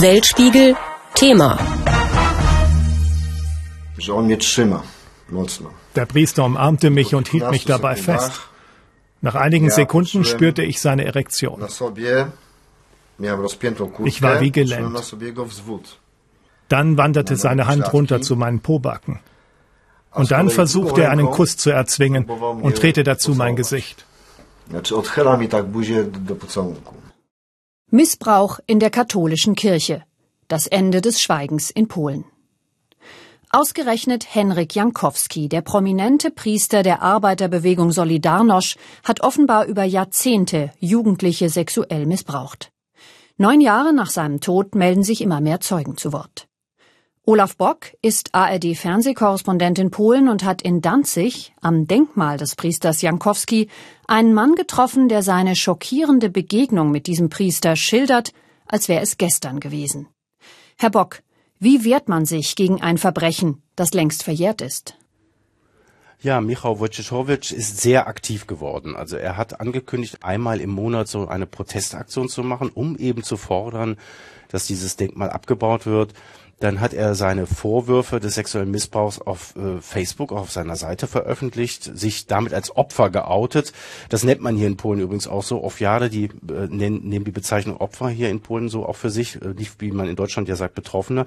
Weltspiegel Thema. Der Priester umarmte mich und hielt mich dabei fest. Nach einigen Sekunden spürte ich seine Erektion. Ich war wie gelähmt. Dann wanderte seine Hand runter zu meinen Pobacken. Und dann versuchte er einen Kuss zu erzwingen und drehte dazu mein Gesicht. Missbrauch in der katholischen Kirche. Das Ende des Schweigens in Polen. Ausgerechnet Henrik Jankowski, der prominente Priester der Arbeiterbewegung Solidarność, hat offenbar über Jahrzehnte Jugendliche sexuell missbraucht. Neun Jahre nach seinem Tod melden sich immer mehr Zeugen zu Wort. Olaf Bock ist ARD-Fernsehkorrespondent in Polen und hat in Danzig, am Denkmal des Priesters Jankowski, einen Mann getroffen, der seine schockierende Begegnung mit diesem Priester schildert, als wäre es gestern gewesen. Herr Bock, wie wehrt man sich gegen ein Verbrechen, das längst verjährt ist? Ja, Michał Wojciechowicz ist sehr aktiv geworden. Also er hat angekündigt, einmal im Monat so eine Protestaktion zu machen, um eben zu fordern, dass dieses Denkmal abgebaut wird. Dann hat er seine Vorwürfe des sexuellen Missbrauchs auf äh, Facebook, auf seiner Seite veröffentlicht, sich damit als Opfer geoutet. Das nennt man hier in Polen übrigens auch so. Ofiare, die äh, nehmen, die Bezeichnung Opfer hier in Polen so auch für sich, äh, nicht wie man in Deutschland ja sagt, Betroffene.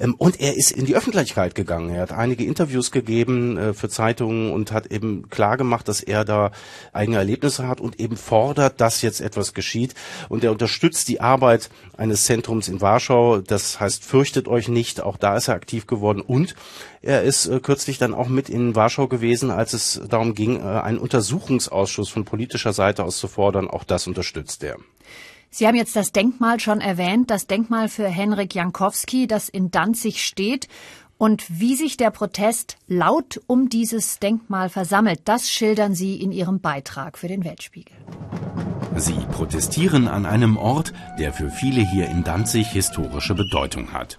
Ähm, und er ist in die Öffentlichkeit gegangen. Er hat einige Interviews gegeben äh, für Zeitungen und hat eben klar gemacht, dass er da eigene Erlebnisse hat und eben fordert, dass jetzt etwas geschieht. Und er unterstützt die Arbeit eines Zentrums in Warschau. Das heißt, fürchtet euch nicht. Auch da ist er aktiv geworden. Und er ist äh, kürzlich dann auch mit in Warschau gewesen, als es darum ging, äh, einen Untersuchungsausschuss von politischer Seite aus zu fordern. Auch das unterstützt er. Sie haben jetzt das Denkmal schon erwähnt, das Denkmal für Henrik Jankowski, das in Danzig steht. Und wie sich der Protest laut um dieses Denkmal versammelt, das schildern Sie in Ihrem Beitrag für den Weltspiegel. Sie protestieren an einem Ort, der für viele hier in Danzig historische Bedeutung hat.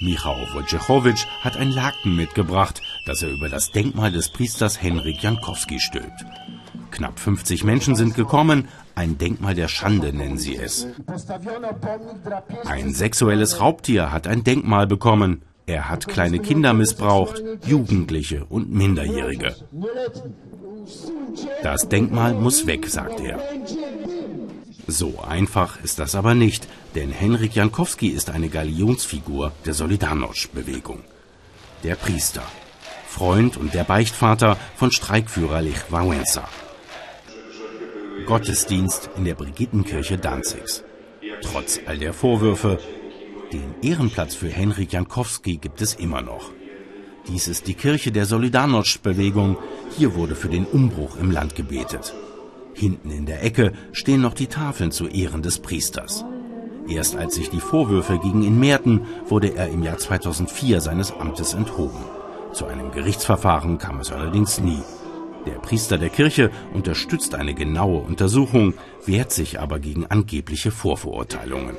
Michał Wojciechowicz hat ein Laken mitgebracht, das er über das Denkmal des Priesters Henrik Jankowski stülpt. Knapp 50 Menschen sind gekommen, ein Denkmal der Schande nennen sie es. Ein sexuelles Raubtier hat ein Denkmal bekommen. Er hat kleine Kinder missbraucht, Jugendliche und Minderjährige. Das Denkmal muss weg, sagt er. So einfach ist das aber nicht, denn Henrik Jankowski ist eine Galionsfigur der Solidarność-Bewegung. Der Priester, Freund und der Beichtvater von Streikführer Lech Wałęsa. Gottesdienst in der Brigittenkirche Danzigs. Trotz all der Vorwürfe, den Ehrenplatz für Henrik Jankowski gibt es immer noch. Dies ist die Kirche der Solidarność-Bewegung. Hier wurde für den Umbruch im Land gebetet. Hinten in der Ecke stehen noch die Tafeln zu Ehren des Priesters. Erst als sich die Vorwürfe gegen ihn mehrten, wurde er im Jahr 2004 seines Amtes enthoben. Zu einem Gerichtsverfahren kam es allerdings nie. Der Priester der Kirche unterstützt eine genaue Untersuchung, wehrt sich aber gegen angebliche Vorverurteilungen.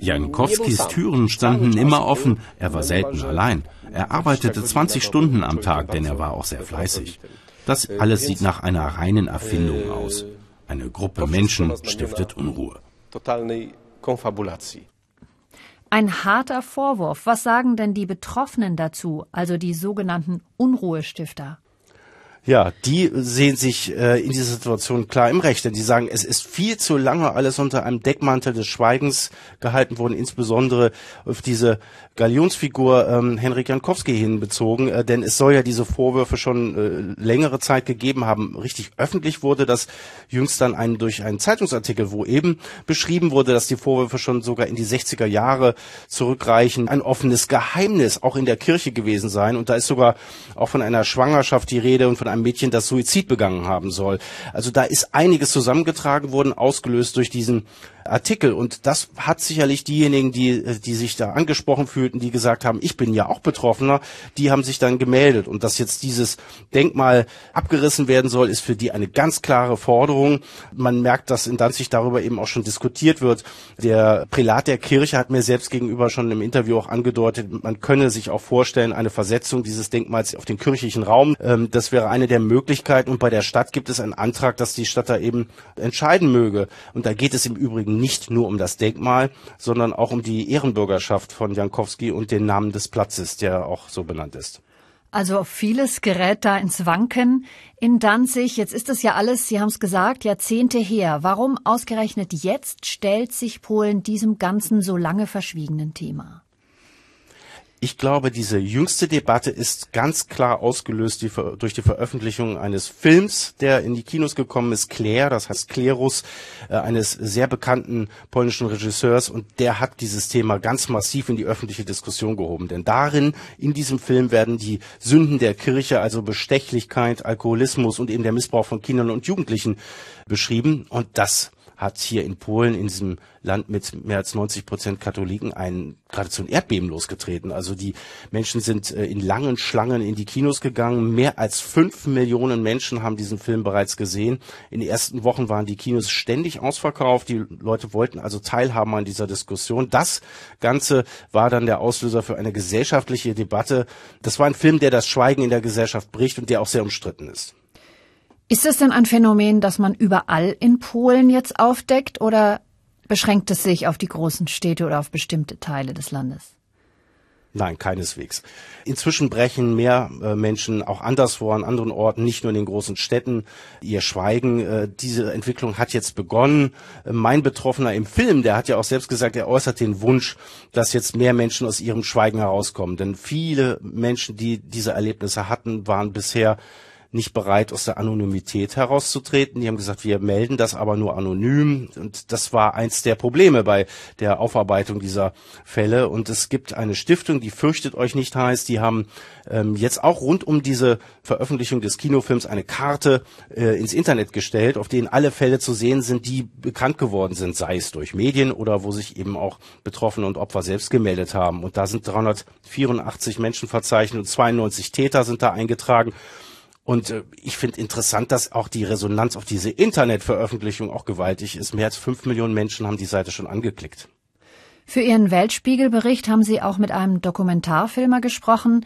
Jankowskis Türen standen immer offen, er war selten allein. Er arbeitete 20 Stunden am Tag, denn er war auch sehr fleißig. Das alles sieht nach einer reinen Erfindung aus. Eine Gruppe Menschen stiftet Unruhe. Ein harter Vorwurf. Was sagen denn die Betroffenen dazu, also die sogenannten Unruhestifter? Ja, die sehen sich äh, in dieser Situation klar im Recht, denn die sagen, es ist viel zu lange alles unter einem Deckmantel des Schweigens gehalten worden, insbesondere auf diese Galionsfigur ähm, Henrik Jankowski hinbezogen, äh, denn es soll ja diese Vorwürfe schon äh, längere Zeit gegeben haben. Richtig öffentlich wurde das jüngst dann ein, durch einen Zeitungsartikel, wo eben beschrieben wurde, dass die Vorwürfe schon sogar in die 60er Jahre zurückreichen, ein offenes Geheimnis auch in der Kirche gewesen sein und da ist sogar auch von einer Schwangerschaft die Rede und von einem Mädchen, das Suizid begangen haben soll. Also da ist einiges zusammengetragen worden, ausgelöst durch diesen Artikel. Und das hat sicherlich diejenigen, die, die sich da angesprochen fühlten, die gesagt haben, ich bin ja auch Betroffener, die haben sich dann gemeldet. Und dass jetzt dieses Denkmal abgerissen werden soll, ist für die eine ganz klare Forderung. Man merkt, dass in Danzig darüber eben auch schon diskutiert wird. Der Prälat der Kirche hat mir selbst gegenüber schon im Interview auch angedeutet, man könne sich auch vorstellen, eine Versetzung dieses Denkmals auf den kirchlichen Raum. Ähm, das wäre eine eine der Möglichkeiten und bei der Stadt gibt es einen Antrag, dass die Stadt da eben entscheiden möge. Und da geht es im Übrigen nicht nur um das Denkmal, sondern auch um die Ehrenbürgerschaft von Jankowski und den Namen des Platzes, der auch so benannt ist. Also vieles gerät da ins Wanken in Danzig. Jetzt ist es ja alles, Sie haben es gesagt, Jahrzehnte her. Warum ausgerechnet jetzt stellt sich Polen diesem ganzen so lange verschwiegenen Thema? Ich glaube, diese jüngste Debatte ist ganz klar ausgelöst die, durch die Veröffentlichung eines Films, der in die Kinos gekommen ist, Claire, das heißt Klerus, äh, eines sehr bekannten polnischen Regisseurs und der hat dieses Thema ganz massiv in die öffentliche Diskussion gehoben. Denn darin, in diesem Film werden die Sünden der Kirche, also Bestechlichkeit, Alkoholismus und eben der Missbrauch von Kindern und Jugendlichen beschrieben und das hat hier in Polen, in diesem Land mit mehr als 90 Prozent Katholiken, ein geradezu ein Erdbeben losgetreten. Also die Menschen sind äh, in langen Schlangen in die Kinos gegangen. Mehr als fünf Millionen Menschen haben diesen Film bereits gesehen. In den ersten Wochen waren die Kinos ständig ausverkauft. Die Leute wollten also teilhaben an dieser Diskussion. Das Ganze war dann der Auslöser für eine gesellschaftliche Debatte. Das war ein Film, der das Schweigen in der Gesellschaft bricht und der auch sehr umstritten ist. Ist es denn ein Phänomen, das man überall in Polen jetzt aufdeckt oder beschränkt es sich auf die großen Städte oder auf bestimmte Teile des Landes? Nein, keineswegs. Inzwischen brechen mehr äh, Menschen auch anderswo an anderen Orten, nicht nur in den großen Städten, ihr Schweigen. Äh, diese Entwicklung hat jetzt begonnen. Äh, mein Betroffener im Film, der hat ja auch selbst gesagt, er äußert den Wunsch, dass jetzt mehr Menschen aus ihrem Schweigen herauskommen. Denn viele Menschen, die diese Erlebnisse hatten, waren bisher nicht bereit, aus der Anonymität herauszutreten. Die haben gesagt, wir melden das aber nur anonym. Und das war eins der Probleme bei der Aufarbeitung dieser Fälle. Und es gibt eine Stiftung, die fürchtet euch nicht heißt. Die haben ähm, jetzt auch rund um diese Veröffentlichung des Kinofilms eine Karte äh, ins Internet gestellt, auf denen alle Fälle zu sehen sind, die bekannt geworden sind, sei es durch Medien oder wo sich eben auch Betroffene und Opfer selbst gemeldet haben. Und da sind 384 Menschen verzeichnet und 92 Täter sind da eingetragen. Und äh, ich finde interessant, dass auch die Resonanz auf diese Internetveröffentlichung auch gewaltig ist. Mehr als fünf Millionen Menschen haben die Seite schon angeklickt. Für Ihren Weltspiegelbericht haben Sie auch mit einem Dokumentarfilmer gesprochen,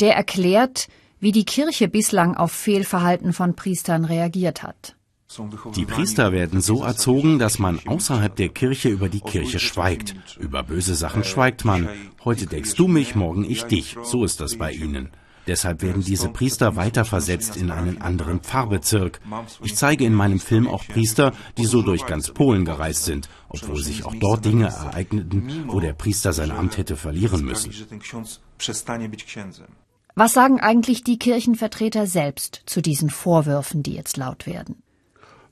der erklärt, wie die Kirche bislang auf Fehlverhalten von Priestern reagiert hat. Die Priester werden so erzogen, dass man außerhalb der Kirche über die Kirche schweigt. Über böse Sachen schweigt man. Heute deckst du mich, morgen ich dich. So ist das bei ihnen. Deshalb werden diese Priester weiterversetzt in einen anderen Pfarrbezirk. Ich zeige in meinem Film auch Priester, die so durch ganz Polen gereist sind, obwohl sich auch dort Dinge ereigneten, wo der Priester sein Amt hätte verlieren müssen. Was sagen eigentlich die Kirchenvertreter selbst zu diesen Vorwürfen, die jetzt laut werden?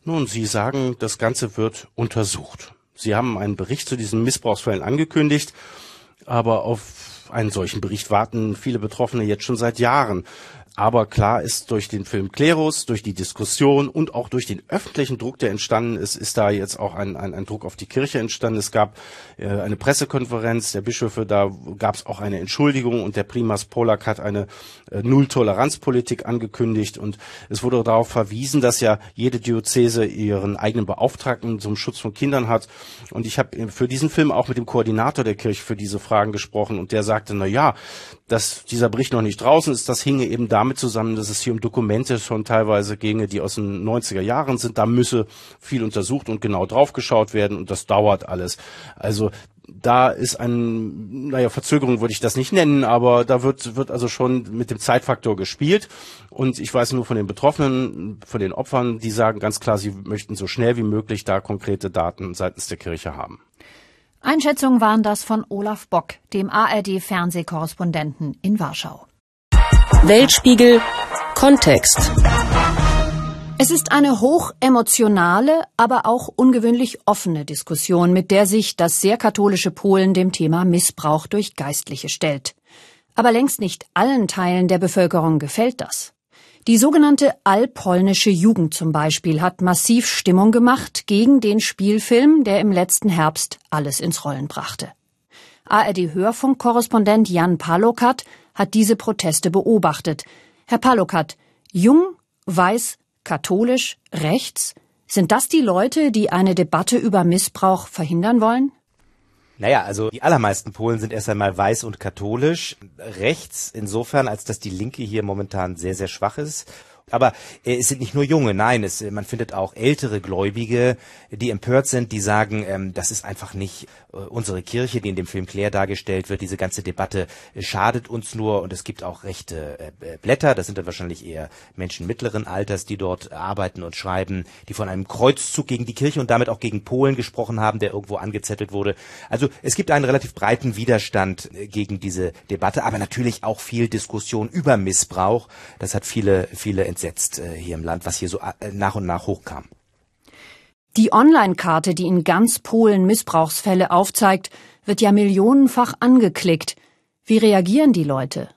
Nun, sie sagen, das Ganze wird untersucht. Sie haben einen Bericht zu diesen Missbrauchsfällen angekündigt, aber auf einen solchen Bericht warten viele Betroffene jetzt schon seit Jahren. Aber klar ist, durch den Film Klerus, durch die Diskussion und auch durch den öffentlichen Druck, der entstanden ist, ist da jetzt auch ein, ein, ein Druck auf die Kirche entstanden. Es gab äh, eine Pressekonferenz der Bischöfe, da gab es auch eine Entschuldigung und der Primas Polak hat eine äh, Null-Toleranz-Politik angekündigt und es wurde darauf verwiesen, dass ja jede Diözese ihren eigenen Beauftragten zum Schutz von Kindern hat. Und ich habe für diesen Film auch mit dem Koordinator der Kirche für diese Fragen gesprochen und der sagte, na ja, dass dieser Bericht noch nicht draußen ist, das hinge eben damit zusammen, dass es hier um Dokumente schon teilweise ginge, die aus den 90er Jahren sind. Da müsse viel untersucht und genau draufgeschaut werden und das dauert alles. Also da ist ein, naja, Verzögerung würde ich das nicht nennen, aber da wird, wird also schon mit dem Zeitfaktor gespielt. Und ich weiß nur von den Betroffenen, von den Opfern, die sagen ganz klar, sie möchten so schnell wie möglich da konkrete Daten seitens der Kirche haben. Einschätzungen waren das von Olaf Bock, dem ARD-Fernsehkorrespondenten in Warschau. Weltspiegel Kontext. Es ist eine hoch emotionale, aber auch ungewöhnlich offene Diskussion, mit der sich das sehr katholische Polen dem Thema Missbrauch durch Geistliche stellt. Aber längst nicht allen Teilen der Bevölkerung gefällt das. Die sogenannte allpolnische Jugend zum Beispiel hat massiv Stimmung gemacht gegen den Spielfilm, der im letzten Herbst alles ins Rollen brachte. ARD-Hörfunk-Korrespondent Jan Palokat hat diese Proteste beobachtet. Herr Palokat, jung, weiß, katholisch, rechts, sind das die Leute, die eine Debatte über Missbrauch verhindern wollen? Naja, also die allermeisten Polen sind erst einmal weiß und katholisch, rechts insofern, als dass die Linke hier momentan sehr, sehr schwach ist Aber äh, es sind nicht nur Junge, nein, es, man findet auch ältere Gläubige, die empört sind, die sagen, ähm, das ist einfach nicht äh, unsere Kirche, die in dem Film Claire dargestellt wird. Diese ganze Debatte äh, schadet uns nur und es gibt auch rechte äh, Blätter, das sind dann wahrscheinlich eher Menschen mittleren Alters, die dort arbeiten und schreiben, die von einem Kreuzzug gegen die Kirche und damit auch gegen Polen gesprochen haben, der irgendwo angezettelt wurde. Also es gibt einen relativ breiten Widerstand äh, gegen diese Debatte, aber natürlich auch viel Diskussion über Missbrauch. Das hat viele, viele entsetzt äh, hier im Land, was hier so äh, nach und nach hochkam. Die Online-Karte, die in ganz Polen Missbrauchsfälle aufzeigt, wird ja millionenfach angeklickt. Wie reagieren die Leute?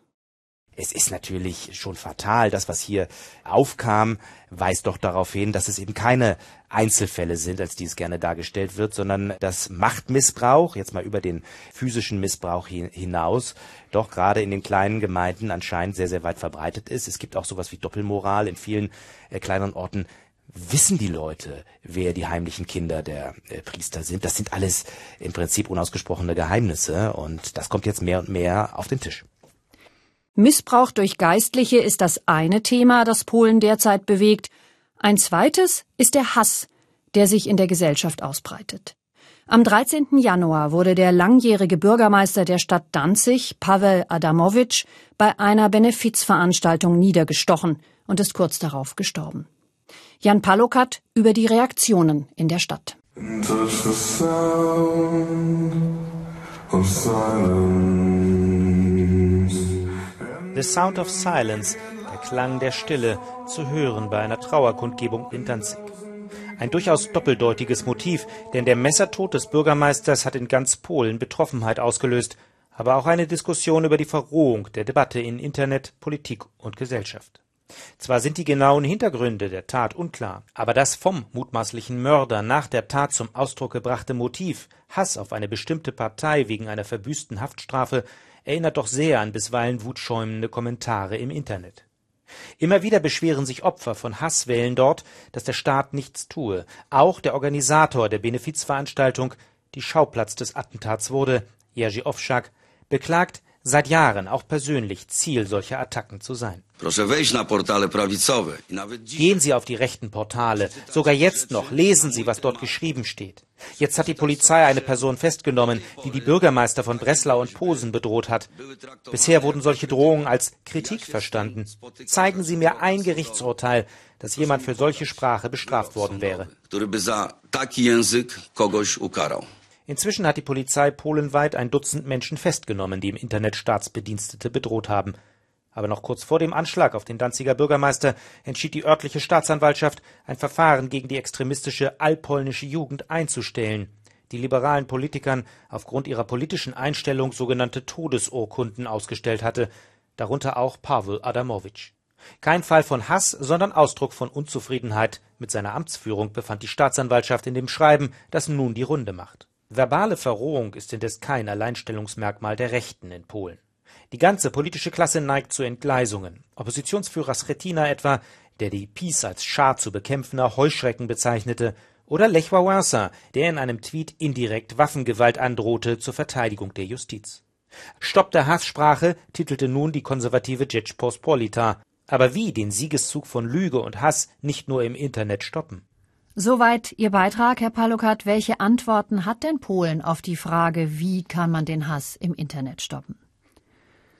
Es ist natürlich schon fatal. Das, was hier aufkam, weist doch darauf hin, dass es eben keine Einzelfälle sind, als dies gerne dargestellt wird, sondern dass Machtmissbrauch, jetzt mal über den physischen Missbrauch hinaus, doch gerade in den kleinen Gemeinden anscheinend sehr, sehr weit verbreitet ist. Es gibt auch sowas wie Doppelmoral in vielen äh, kleineren Orten. Wissen die Leute, wer die heimlichen Kinder der äh, Priester sind? Das sind alles im Prinzip unausgesprochene Geheimnisse und das kommt jetzt mehr und mehr auf den Tisch. Missbrauch durch Geistliche ist das eine Thema, das Polen derzeit bewegt. Ein zweites ist der Hass, der sich in der Gesellschaft ausbreitet. Am 13. Januar wurde der langjährige Bürgermeister der Stadt Danzig, Pavel Adamowitsch, bei einer Benefizveranstaltung niedergestochen und ist kurz darauf gestorben. Jan Palokat über die Reaktionen in der Stadt. The Sound of Silence, der Klang der Stille, zu hören bei einer Trauerkundgebung in Danzig. Ein durchaus doppeldeutiges Motiv, denn der Messertod des Bürgermeisters hat in ganz Polen Betroffenheit ausgelöst, aber auch eine Diskussion über die Verrohung der Debatte in Internet, Politik und Gesellschaft. Zwar sind die genauen Hintergründe der Tat unklar, aber das vom mutmaßlichen Mörder nach der Tat zum Ausdruck gebrachte Motiv, Hass auf eine bestimmte Partei wegen einer verbüßten Haftstrafe, erinnert doch sehr an bisweilen wutschäumende Kommentare im Internet. Immer wieder beschweren sich Opfer von Hasswellen dort, dass der Staat nichts tue. Auch der Organisator der Benefizveranstaltung, die Schauplatz des Attentats wurde, Jerzy Owczak, beklagt, seit Jahren auch persönlich Ziel solcher Attacken zu sein. Gehen Sie auf die rechten Portale. Sogar jetzt noch lesen Sie, was dort geschrieben steht. Jetzt hat die Polizei eine Person festgenommen, die die Bürgermeister von Breslau und Posen bedroht hat. Bisher wurden solche Drohungen als Kritik verstanden. Zeigen Sie mir ein Gerichtsurteil, dass jemand für solche Sprache bestraft worden wäre. Inzwischen hat die Polizei polenweit ein Dutzend Menschen festgenommen, die im Internet Staatsbedienstete bedroht haben. Aber noch kurz vor dem Anschlag auf den Danziger Bürgermeister entschied die örtliche Staatsanwaltschaft, ein Verfahren gegen die extremistische allpolnische Jugend einzustellen, die liberalen Politikern aufgrund ihrer politischen Einstellung sogenannte Todesurkunden ausgestellt hatte, darunter auch Pavel Adamowitsch. Kein Fall von Hass, sondern Ausdruck von Unzufriedenheit mit seiner Amtsführung befand die Staatsanwaltschaft in dem Schreiben, das nun die Runde macht. Verbale Verrohung ist indes kein Alleinstellungsmerkmal der Rechten in Polen. Die ganze politische Klasse neigt zu Entgleisungen. Oppositionsführer Sretina etwa, der die PiS als Schar zu bekämpfender Heuschrecken bezeichnete, oder Lech Wałęsa, der in einem Tweet indirekt Waffengewalt androhte zur Verteidigung der Justiz. Stopp der Hasssprache titelte nun die konservative Rzeczpospolita. Aber wie den Siegeszug von Lüge und Hass nicht nur im Internet stoppen? Soweit Ihr Beitrag, Herr Palokat. Welche Antworten hat denn Polen auf die Frage, wie kann man den Hass im Internet stoppen?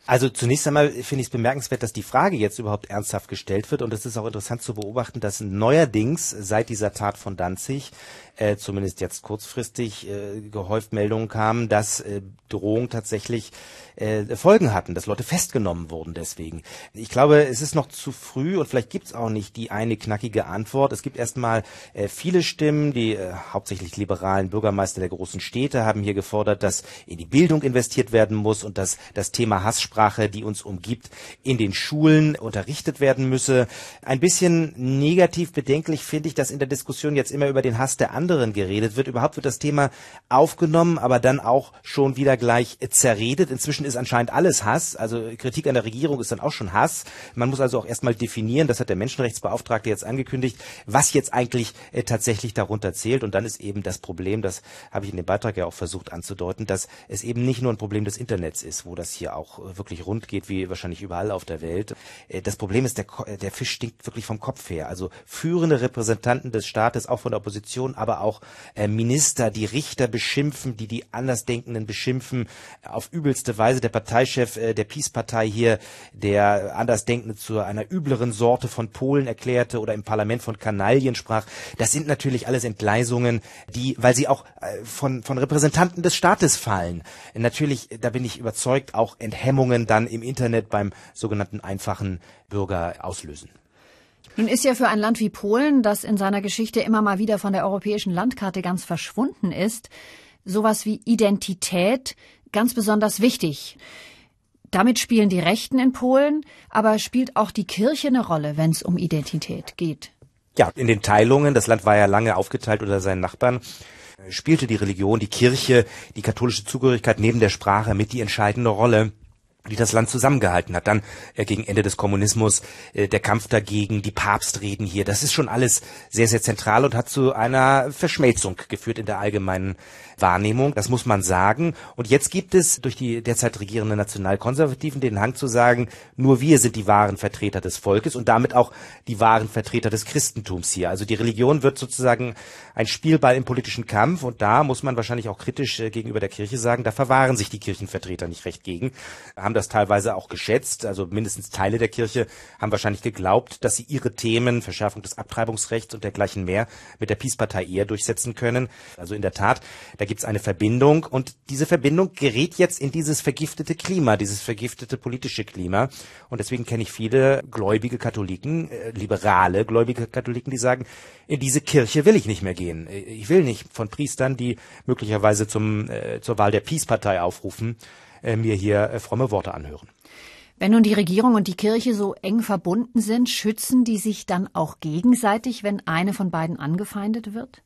Also zunächst einmal finde ich es bemerkenswert, dass die Frage jetzt überhaupt ernsthaft gestellt wird und es ist auch interessant zu beobachten, dass neuerdings seit dieser Tat von Danzig äh, zumindest jetzt kurzfristig äh, gehäuft Meldungen kamen, dass äh, Drohungen tatsächlich äh, Folgen hatten, dass Leute festgenommen wurden deswegen. Ich glaube, es ist noch zu früh und vielleicht gibt es auch nicht die eine knackige Antwort. Es gibt erstmal äh, viele Stimmen, die äh, hauptsächlich liberalen Bürgermeister der großen Städte haben hier gefordert, dass in die Bildung investiert werden muss und dass das Thema Hasssprache, die uns umgibt, in den Schulen unterrichtet werden müsse. Ein bisschen negativ bedenklich finde ich, dass in der Diskussion jetzt immer über den Hass der anderen anderen geredet wird. Überhaupt wird das Thema aufgenommen, aber dann auch schon wieder gleich zerredet. Inzwischen ist anscheinend alles Hass. Also Kritik an der Regierung ist dann auch schon Hass. Man muss also auch erstmal definieren, das hat der Menschenrechtsbeauftragte jetzt angekündigt, was jetzt eigentlich äh, tatsächlich darunter zählt. Und dann ist eben das Problem, das habe ich in dem Beitrag ja auch versucht anzudeuten, dass es eben nicht nur ein Problem des Internets ist, wo das hier auch äh, wirklich wirklich rund geht wie wahrscheinlich überall auf der Welt. Äh, das Problem ist, der, der Fisch stinkt wirklich vom Kopf her. Also führende Repräsentanten des Staates, auch von der Opposition, aber auch äh, Minister, die Richter beschimpfen, die die Andersdenkenden beschimpfen, auf übelste Weise. Der Parteichef äh, der Peace-Partei hier, der Andersdenkende zu einer übleren Sorte von Polen erklärte oder im Parlament von Kanaillen sprach. Das sind natürlich alles Entgleisungen, die, weil sie auch von, von Repräsentanten des Staates fallen, natürlich, da bin ich überzeugt, auch Enthemmungen dann im Internet beim sogenannten einfachen Bürger auslösen. Nun ist ja für ein Land wie Polen, das in seiner Geschichte immer mal wieder von der europäischen Landkarte ganz verschwunden ist, sowas wie Identität ganz besonders wichtig. Damit spielen die Rechten in Polen, aber spielt auch die Kirche eine Rolle, wenn es um Identität geht. Ja, in den Teilungen, das Land war ja lange aufgeteilt unter seinen Nachbarn, spielte die Religion, die Kirche, die katholische Zugehörigkeit neben der Sprache mit die entscheidende Rolle die das Land zusammengehalten hat. Dann äh, gegen Ende des Kommunismus, äh, der Kampf dagegen, die Papstreden hier. Das ist schon alles sehr, sehr zentral und hat zu einer Verschmelzung geführt in der allgemeinen Wahrnehmung. Das muss man sagen. Und jetzt gibt es durch die derzeit regierenden Nationalkonservativen den Hang zu sagen, nur wir sind die wahren Vertreter des Volkes und damit auch die wahren Vertreter des Christentums hier. Also die Religion wird sozusagen ein Spielball im politischen Kampf und da muss man wahrscheinlich auch kritisch äh, gegenüber der Kirche sagen, da verwahren sich die Kirchenvertreter nicht recht gegen, das teilweise auch geschätzt, also mindestens Teile der Kirche haben wahrscheinlich geglaubt, dass sie ihre Themen, Verschärfung des Abtreibungsrechts und dergleichen mehr, mit der Peace-Partei eher durchsetzen können. Also in der Tat, da gibt es eine Verbindung und diese Verbindung gerät jetzt in dieses vergiftete Klima, dieses vergiftete politische Klima. Und deswegen kenne ich viele gläubige Katholiken, äh, liberale gläubige Katholiken, die sagen, in diese Kirche will ich nicht mehr gehen. Ich will nicht von Priestern, die möglicherweise zum, äh, zur Wahl der Peace-Partei aufrufen, äh, mir hier äh, fromme Worte anhören. Wenn nun die Regierung und die Kirche so eng verbunden sind, schützen die sich dann auch gegenseitig, wenn eine von beiden angefeindet wird?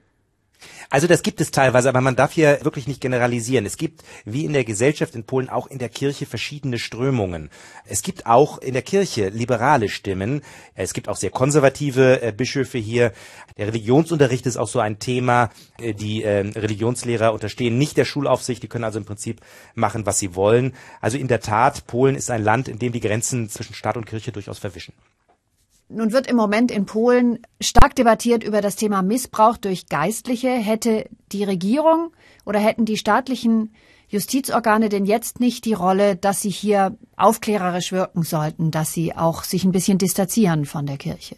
Also das gibt es teilweise, aber man darf hier wirklich nicht generalisieren. Es gibt, wie in der Gesellschaft in Polen, auch in der Kirche verschiedene Strömungen. Es gibt auch in der Kirche liberale Stimmen. Es gibt auch sehr konservative äh, Bischöfe hier. Der Religionsunterricht ist auch so ein Thema. Äh, die äh, Religionslehrer unterstehen nicht der Schulaufsicht. Die können also im Prinzip machen, was sie wollen. Also in der Tat, Polen ist ein Land, in dem die Grenzen zwischen Staat und Kirche durchaus verwischen. Nun wird im Moment in Polen stark debattiert über das Thema Missbrauch durch Geistliche. Hätte die Regierung oder hätten die staatlichen Justizorgane denn jetzt nicht die Rolle, dass sie hier aufklärerisch wirken sollten, dass sie auch sich ein bisschen distanzieren von der Kirche?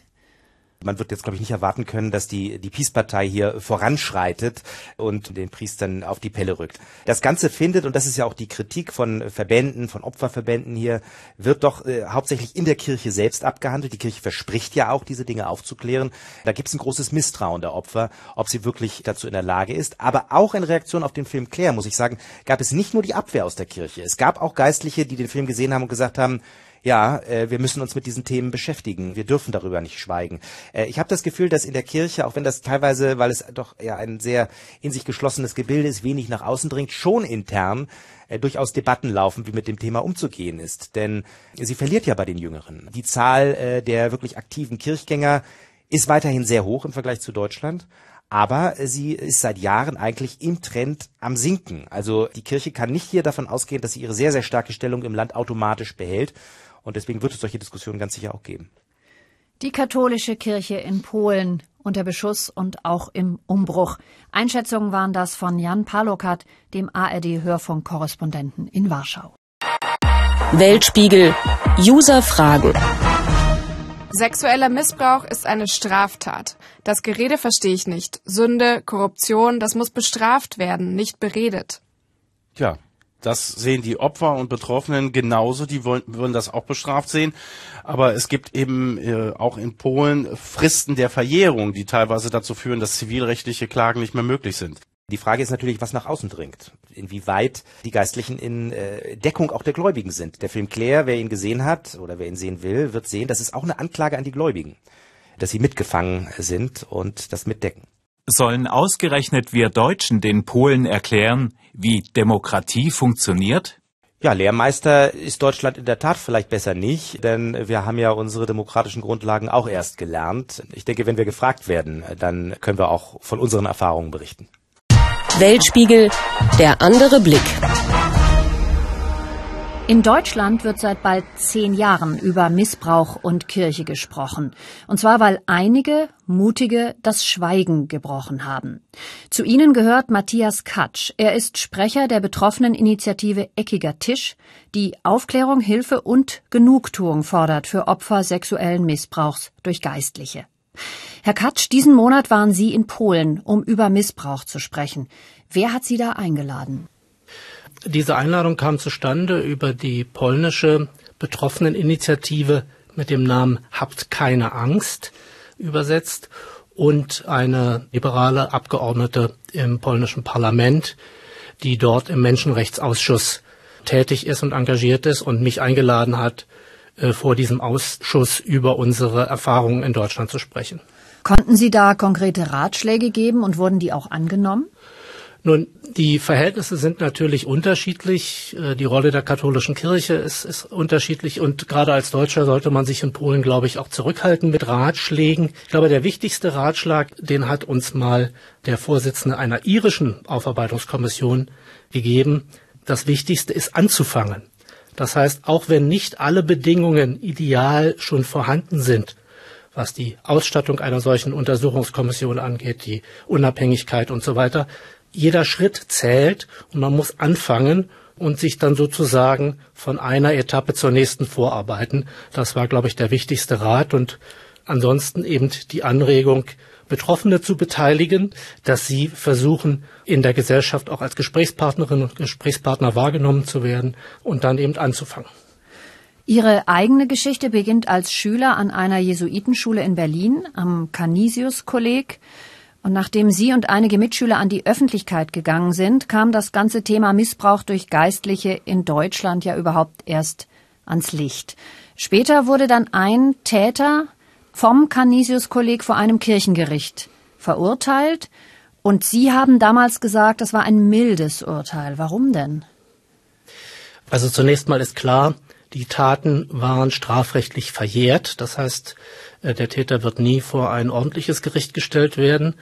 Man wird jetzt, glaube ich, nicht erwarten können, dass die, die Peace-Partei hier voranschreitet und den Priestern auf die Pelle rückt. Das Ganze findet, und das ist ja auch die Kritik von Verbänden, von Opferverbänden hier, wird doch äh, hauptsächlich in der Kirche selbst abgehandelt. Die Kirche verspricht ja auch, diese Dinge aufzuklären. Da gibt es ein großes Misstrauen der Opfer, ob sie wirklich dazu in der Lage ist. Aber auch in Reaktion auf den Film Claire, muss ich sagen, gab es nicht nur die Abwehr aus der Kirche. Es gab auch Geistliche, die den Film gesehen haben und gesagt haben, ja, äh, wir müssen uns mit diesen Themen beschäftigen. Wir dürfen darüber nicht schweigen. Äh, ich habe das Gefühl, dass in der Kirche, auch wenn das teilweise, weil es doch ja ein sehr in sich geschlossenes Gebilde ist, wenig nach außen dringt, schon intern äh, durchaus Debatten laufen, wie mit dem Thema umzugehen ist. Denn sie verliert ja bei den Jüngeren. Die Zahl äh, der wirklich aktiven Kirchgänger ist weiterhin sehr hoch im Vergleich zu Deutschland. Aber sie ist seit Jahren eigentlich im Trend am Sinken. Also die Kirche kann nicht hier davon ausgehen, dass sie ihre sehr, sehr starke Stellung im Land automatisch behält. Und deswegen wird es solche Diskussionen ganz sicher auch geben. Die katholische Kirche in Polen unter Beschuss und auch im Umbruch. Einschätzungen waren das von Jan Palokat, dem ARD-Hörfunk-Korrespondenten in Warschau. Weltspiegel. User Fragen. Sexueller Missbrauch ist eine Straftat. Das Gerede verstehe ich nicht. Sünde, Korruption, das muss bestraft werden, nicht beredet. Tja, das sehen die Opfer und Betroffenen genauso. Die wollen, würden das auch bestraft sehen. Aber es gibt eben äh, auch in Polen Fristen der Verjährung, die teilweise dazu führen, dass zivilrechtliche Klagen nicht mehr möglich sind. Die Frage ist natürlich, was nach außen dringt. Inwieweit die Geistlichen in äh, Deckung auch der Gläubigen sind. Der Film Claire, wer ihn gesehen hat oder wer ihn sehen will, wird sehen, das ist auch eine Anklage an die Gläubigen. Dass sie mitgefangen sind und das mitdecken. Sollen ausgerechnet wir Deutschen den Polen erklären, wie Demokratie funktioniert? Ja, Lehrmeister ist Deutschland in der Tat vielleicht besser nicht, denn wir haben ja unsere demokratischen Grundlagen auch erst gelernt. Ich denke, wenn wir gefragt werden, dann können wir auch von unseren Erfahrungen berichten. Weltspiegel, der andere Blick. In Deutschland wird seit bald zehn Jahren über Missbrauch und Kirche gesprochen. Und zwar, weil einige Mutige das Schweigen gebrochen haben. Zu ihnen gehört Matthias Katsch. Er ist Sprecher der betroffenen Initiative Eckiger Tisch, die Aufklärung, Hilfe und Genugtuung fordert für Opfer sexuellen Missbrauchs durch Geistliche. Herr Katsch, diesen Monat waren Sie in Polen, um über Missbrauch zu sprechen. Wer hat Sie da eingeladen? Diese Einladung kam zustande über die polnische Betroffeneninitiative mit dem Namen Habt keine Angst übersetzt und eine liberale Abgeordnete im polnischen Parlament, die dort im Menschenrechtsausschuss tätig ist und engagiert ist und mich eingeladen hat, äh, vor diesem Ausschuss über unsere Erfahrungen in Deutschland zu sprechen. Konnten Sie da konkrete Ratschläge geben und wurden die auch angenommen? Nun, die Verhältnisse sind natürlich unterschiedlich. Äh, die Rolle der katholischen Kirche ist, ist, unterschiedlich und gerade als Deutscher sollte man sich in Polen, glaube ich, auch zurückhalten mit Ratschlägen. Ich glaube, der wichtigste Ratschlag, den hat uns mal der Vorsitzende einer irischen Aufarbeitungskommission gegeben. Das Wichtigste ist anzufangen. Das heißt, auch wenn nicht alle Bedingungen ideal schon vorhanden sind, was die Ausstattung einer solchen Untersuchungskommission angeht, die Unabhängigkeit und so weiter, jeder Schritt zählt und man muss anfangen und sich dann sozusagen von einer Etappe zur nächsten vorarbeiten. Das war, glaube ich, der wichtigste Rat und ansonsten eben die Anregung, Betroffene zu beteiligen, dass sie versuchen, in der Gesellschaft auch als Gesprächspartnerin und Gesprächspartner wahrgenommen zu werden und dann eben anzufangen. Ihre eigene Geschichte beginnt als Schüler an einer Jesuitenschule in Berlin am Canisius-Kolleg. Und nachdem Sie und einige Mitschüler an die Öffentlichkeit gegangen sind, kam das ganze Thema Missbrauch durch Geistliche in Deutschland ja überhaupt erst ans Licht. Später wurde dann ein Täter vom Canisius-Kolleg vor einem Kirchengericht verurteilt. Und Sie haben damals gesagt, das war ein mildes Urteil. Warum denn? Also zunächst mal ist klar, die Taten waren strafrechtlich verjährt. Das heißt, der Täter wird nie vor ein ordentliches Gericht gestellt werden.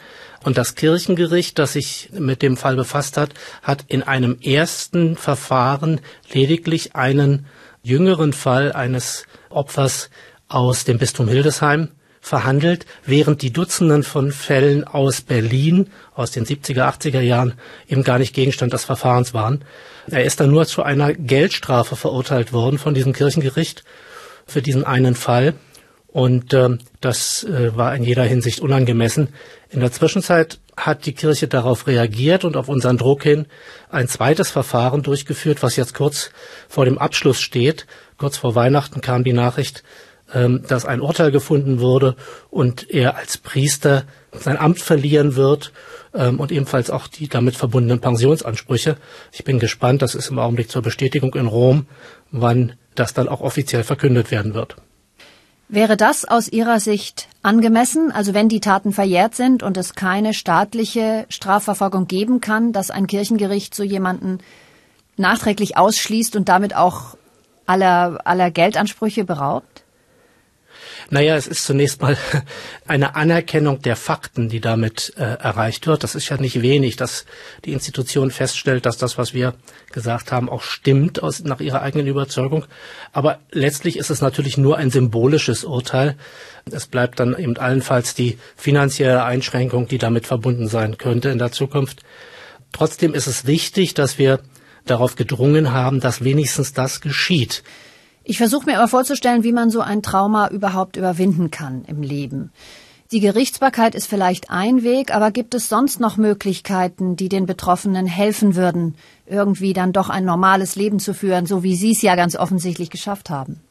Und das Kirchengericht, das sich mit dem Fall befasst hat, hat in einem ersten Verfahren lediglich einen jüngeren Fall eines Opfers aus dem Bistum Hildesheim verhandelt, während die Dutzenden von Fällen aus Berlin aus den 70er, 80er Jahren eben gar nicht Gegenstand des Verfahrens waren. Er ist dann nur zu einer Geldstrafe verurteilt worden von diesem Kirchengericht für diesen einen Fall. Und äh, das äh, war in jeder Hinsicht unangemessen. In der Zwischenzeit hat die Kirche darauf reagiert und auf unseren Druck hin ein zweites Verfahren durchgeführt, was jetzt kurz vor dem Abschluss steht. Kurz vor Weihnachten kam die Nachricht, ähm, dass ein Urteil gefunden wurde und er als Priester sein Amt verlieren wird ähm, und ebenfalls auch die damit verbundenen Pensionsansprüche. Ich bin gespannt, das ist im Augenblick zur Bestätigung in Rom, wann das dann auch offiziell verkündet werden wird. Wäre das aus Ihrer Sicht angemessen, also wenn die Taten verjährt sind und es keine staatliche Strafverfolgung geben kann, dass ein Kirchengericht so jemanden nachträglich ausschließt und damit auch aller, aller Geldansprüche beraubt? Naja, es ist zunächst mal eine Anerkennung der Fakten, die damit äh, erreicht wird. Das ist ja nicht wenig, dass die Institution feststellt, dass das, was wir gesagt haben, auch stimmt aus, nach ihrer eigenen Überzeugung. Aber letztlich ist es natürlich nur ein symbolisches Urteil. Es bleibt dann eben allenfalls die finanzielle Einschränkung, die damit verbunden sein könnte in der Zukunft. Trotzdem ist es wichtig, dass wir darauf gedrungen haben, dass wenigstens das geschieht. Ich versuche mir aber vorzustellen, wie man so ein Trauma überhaupt überwinden kann im Leben. Die Gerichtsbarkeit ist vielleicht ein Weg, aber gibt es sonst noch Möglichkeiten, die den Betroffenen helfen würden, irgendwie dann doch ein normales Leben zu führen, so wie Sie es ja ganz offensichtlich geschafft haben?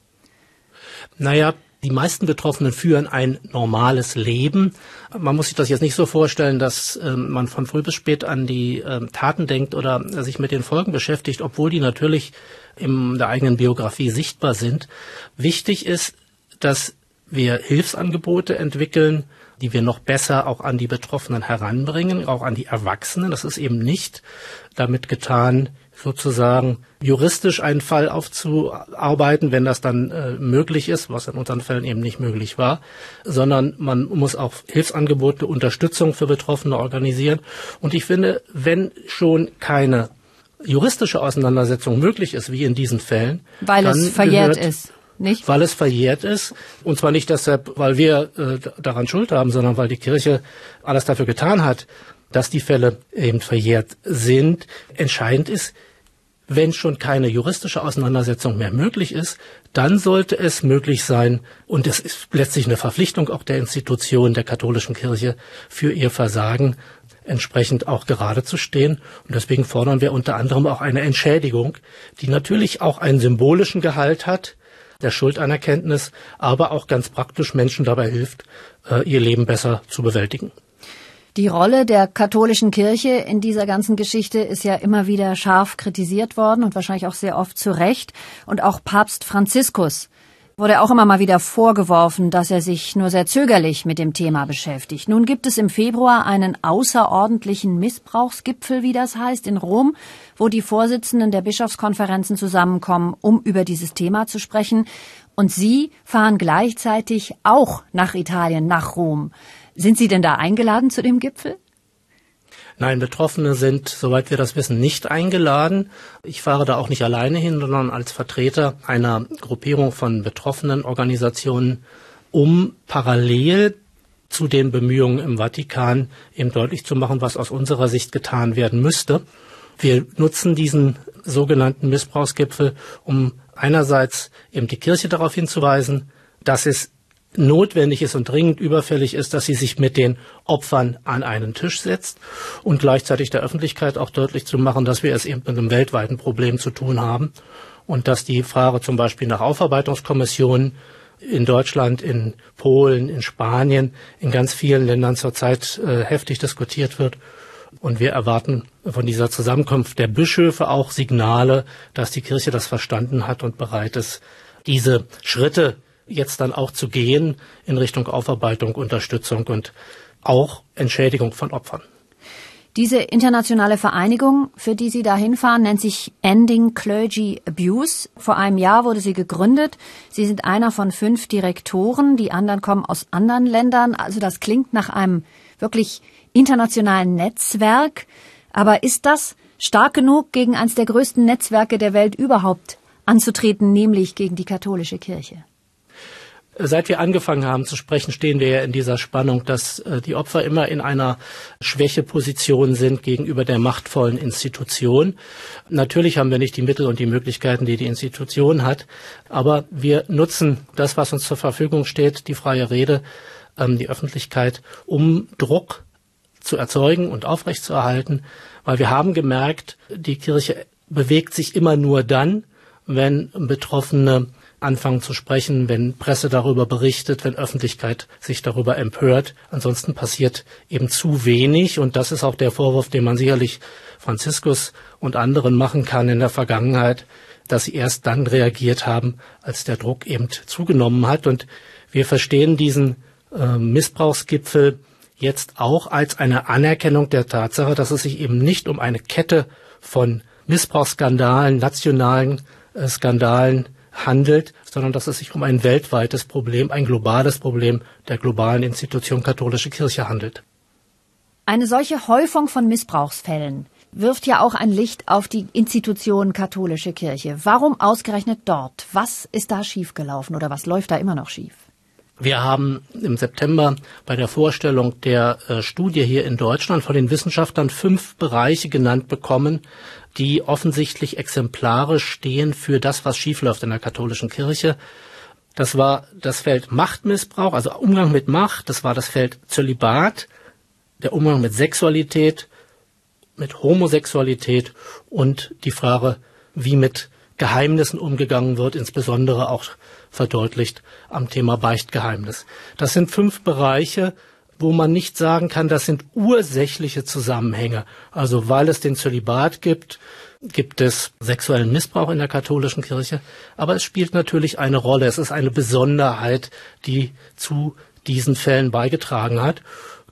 Naja, die meisten Betroffenen führen ein normales Leben. Man muss sich das jetzt nicht so vorstellen, dass ähm, man von früh bis spät an die ähm, Taten denkt oder sich mit den Folgen beschäftigt, obwohl die natürlich in der eigenen Biografie sichtbar sind. Wichtig ist, dass wir Hilfsangebote entwickeln, die wir noch besser auch an die Betroffenen heranbringen, auch an die Erwachsenen. Das ist eben nicht damit getan, sozusagen juristisch einen Fall aufzuarbeiten, wenn das dann äh, möglich ist, was in unseren Fällen eben nicht möglich war, sondern man muss auch Hilfsangebote, Unterstützung für Betroffene organisieren. Und ich finde, wenn schon keine juristische Auseinandersetzung möglich ist, wie in diesen Fällen, weil es verjährt ist. Nicht? Weil es verjährt ist. Und zwar nicht deshalb, weil wir äh, daran Schuld haben, sondern weil die Kirche alles dafür getan hat, dass die Fälle eben verjährt sind. Entscheidend ist, wenn schon keine juristische Auseinandersetzung mehr möglich ist, dann sollte es möglich sein, und es ist letztlich eine Verpflichtung auch der Institution der katholischen Kirche für ihr Versagen, entsprechend auch gerade zu stehen. Und deswegen fordern wir unter anderem auch eine Entschädigung, die natürlich auch einen symbolischen Gehalt hat, der Schuldanerkenntnis, aber auch ganz praktisch Menschen dabei hilft, äh, ihr Leben besser zu bewältigen. Die Rolle der katholischen Kirche in dieser ganzen Geschichte ist ja immer wieder scharf kritisiert worden und wahrscheinlich auch sehr oft zu Recht. Und auch Papst Franziskus wurde auch immer mal wieder vorgeworfen, dass er sich nur sehr zögerlich mit dem Thema beschäftigt. Nun gibt es im Februar einen außerordentlichen Missbrauchsgipfel, wie das heißt, in Rom, wo die Vorsitzenden der Bischofskonferenzen zusammenkommen, um über dieses Thema zu sprechen. Und Sie fahren gleichzeitig auch nach Italien, nach Rom. Sind Sie denn da eingeladen zu dem Gipfel? Nein, Betroffene sind, soweit wir das wissen, nicht eingeladen. Ich fahre da auch nicht alleine hin, sondern als Vertreter einer Gruppierung von betroffenen Organisationen, um parallel zu den Bemühungen im Vatikan eben deutlich zu machen, was aus unserer Sicht getan werden müsste. Wir nutzen diesen sogenannten Missbrauchsgipfel, um einerseits eben die Kirche darauf hinzuweisen, dass es notwendig ist und dringend überfällig ist, dass sie sich mit den Opfern an einen Tisch setzt und gleichzeitig der Öffentlichkeit auch deutlich zu machen, dass wir es eben mit einem weltweiten Problem zu tun haben und dass die Frage zum Beispiel nach Aufarbeitungskommissionen in Deutschland, in Polen, in Spanien, in ganz vielen Ländern zurzeit äh, heftig diskutiert wird. Und wir erwarten von dieser Zusammenkunft der Bischöfe auch Signale, dass die Kirche das verstanden hat und bereit ist, diese Schritte jetzt dann auch zu gehen in Richtung Aufarbeitung, Unterstützung und auch Entschädigung von Opfern. Diese internationale Vereinigung, für die Sie da hinfahren, nennt sich Ending Clergy Abuse. Vor einem Jahr wurde sie gegründet. Sie sind einer von fünf Direktoren. Die anderen kommen aus anderen Ländern. Also das klingt nach einem wirklich internationalen Netzwerk. Aber ist das stark genug, gegen eines der größten Netzwerke der Welt überhaupt anzutreten, nämlich gegen die katholische Kirche? Seit wir angefangen haben zu sprechen, stehen wir ja in dieser Spannung, dass äh, die Opfer immer in einer Schwächeposition sind gegenüber der machtvollen Institution. Natürlich haben wir nicht die Mittel und die Möglichkeiten, die die Institution hat, aber wir nutzen das, was uns zur Verfügung steht, die freie Rede, ähm, die Öffentlichkeit, um Druck zu erzeugen und aufrechtzuerhalten, weil wir haben gemerkt, die Kirche bewegt sich immer nur dann, wenn Betroffene anfangen zu sprechen, wenn Presse darüber berichtet, wenn Öffentlichkeit sich darüber empört. Ansonsten passiert eben zu wenig. Und das ist auch der Vorwurf, den man sicherlich Franziskus und anderen machen kann in der Vergangenheit, dass sie erst dann reagiert haben, als der Druck eben zugenommen hat. Und wir verstehen diesen äh, Missbrauchsgipfel jetzt auch als eine Anerkennung der Tatsache, dass es sich eben nicht um eine Kette von Missbrauchsskandalen, nationalen äh, Skandalen handelt, sondern dass es sich um ein weltweites Problem, ein globales Problem der globalen Institution katholische Kirche handelt. Eine solche Häufung von Missbrauchsfällen wirft ja auch ein Licht auf die Institution katholische Kirche. Warum ausgerechnet dort? Was ist da schiefgelaufen oder was läuft da immer noch schief? Wir haben im September bei der Vorstellung der äh, Studie hier in Deutschland von den Wissenschaftlern fünf Bereiche genannt bekommen, die offensichtlich exemplarisch stehen für das, was schiefläuft in der katholischen Kirche. Das war das Feld Machtmissbrauch, also Umgang mit Macht. Das war das Feld Zölibat, der Umgang mit Sexualität, mit Homosexualität und die Frage, wie mit Geheimnissen umgegangen wird, insbesondere auch verdeutlicht am Thema Beichtgeheimnis. Das sind fünf Bereiche, wo man nicht sagen kann, das sind ursächliche Zusammenhänge. Also weil es den Zölibat gibt, gibt es sexuellen Missbrauch in der katholischen Kirche, aber es spielt natürlich eine Rolle. Es ist eine Besonderheit, die zu diesen Fällen beigetragen hat,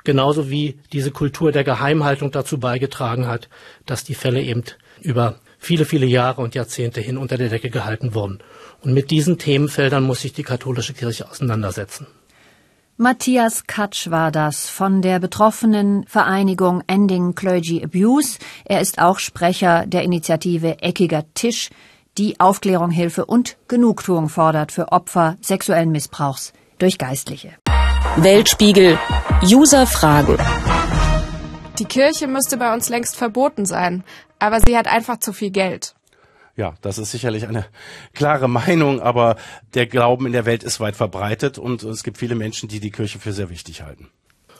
genauso wie diese Kultur der Geheimhaltung dazu beigetragen hat, dass die Fälle eben über viele, viele Jahre und Jahrzehnte hin unter der Decke gehalten wurden. Und mit diesen Themenfeldern muss sich die katholische Kirche auseinandersetzen. Matthias Katsch war das von der betroffenen Vereinigung Ending Clergy Abuse. Er ist auch Sprecher der Initiative Eckiger Tisch, die Aufklärung, Hilfe und Genugtuung fordert für Opfer sexuellen Missbrauchs durch Geistliche. Weltspiegel User Fragen. Die Kirche müsste bei uns längst verboten sein, aber sie hat einfach zu viel Geld. Ja, das ist sicherlich eine klare Meinung, aber der Glauben in der Welt ist weit verbreitet und es gibt viele Menschen, die die Kirche für sehr wichtig halten.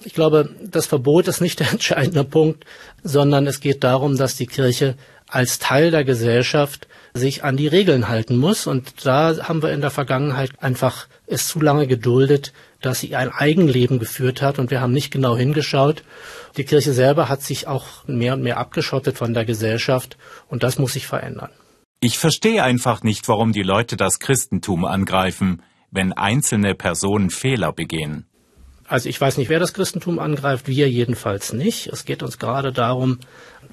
Ich glaube, das Verbot ist nicht der entscheidende Punkt, sondern es geht darum, dass die Kirche als Teil der Gesellschaft sich an die Regeln halten muss. Und da haben wir in der Vergangenheit einfach es zu lange geduldet, dass sie ein Eigenleben geführt hat und wir haben nicht genau hingeschaut. Die Kirche selber hat sich auch mehr und mehr abgeschottet von der Gesellschaft und das muss sich verändern. Ich verstehe einfach nicht, warum die Leute das Christentum angreifen, wenn einzelne Personen Fehler begehen. Also ich weiß nicht, wer das Christentum angreift, wir jedenfalls nicht. Es geht uns gerade darum,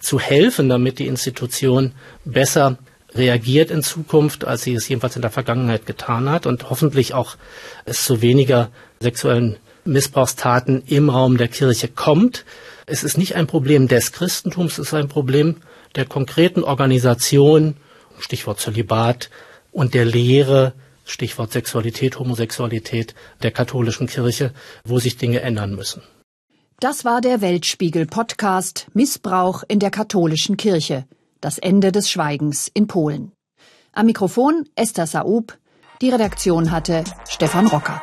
zu helfen, damit die Institution besser reagiert in Zukunft, als sie es jedenfalls in der Vergangenheit getan hat und hoffentlich auch es zu weniger sexuellen Missbrauchstaten im Raum der Kirche kommt. Es ist nicht ein Problem des Christentums, es ist ein Problem der konkreten Organisation Stichwort Zölibat, und der Lehre, Stichwort Sexualität, Homosexualität der katholischen Kirche, wo sich Dinge ändern müssen. Das war der Weltspiegel-Podcast Missbrauch in der katholischen Kirche. Das Ende des Schweigens in Polen. Am Mikrofon Esther Saub. Die Redaktion hatte Stefan Rocker.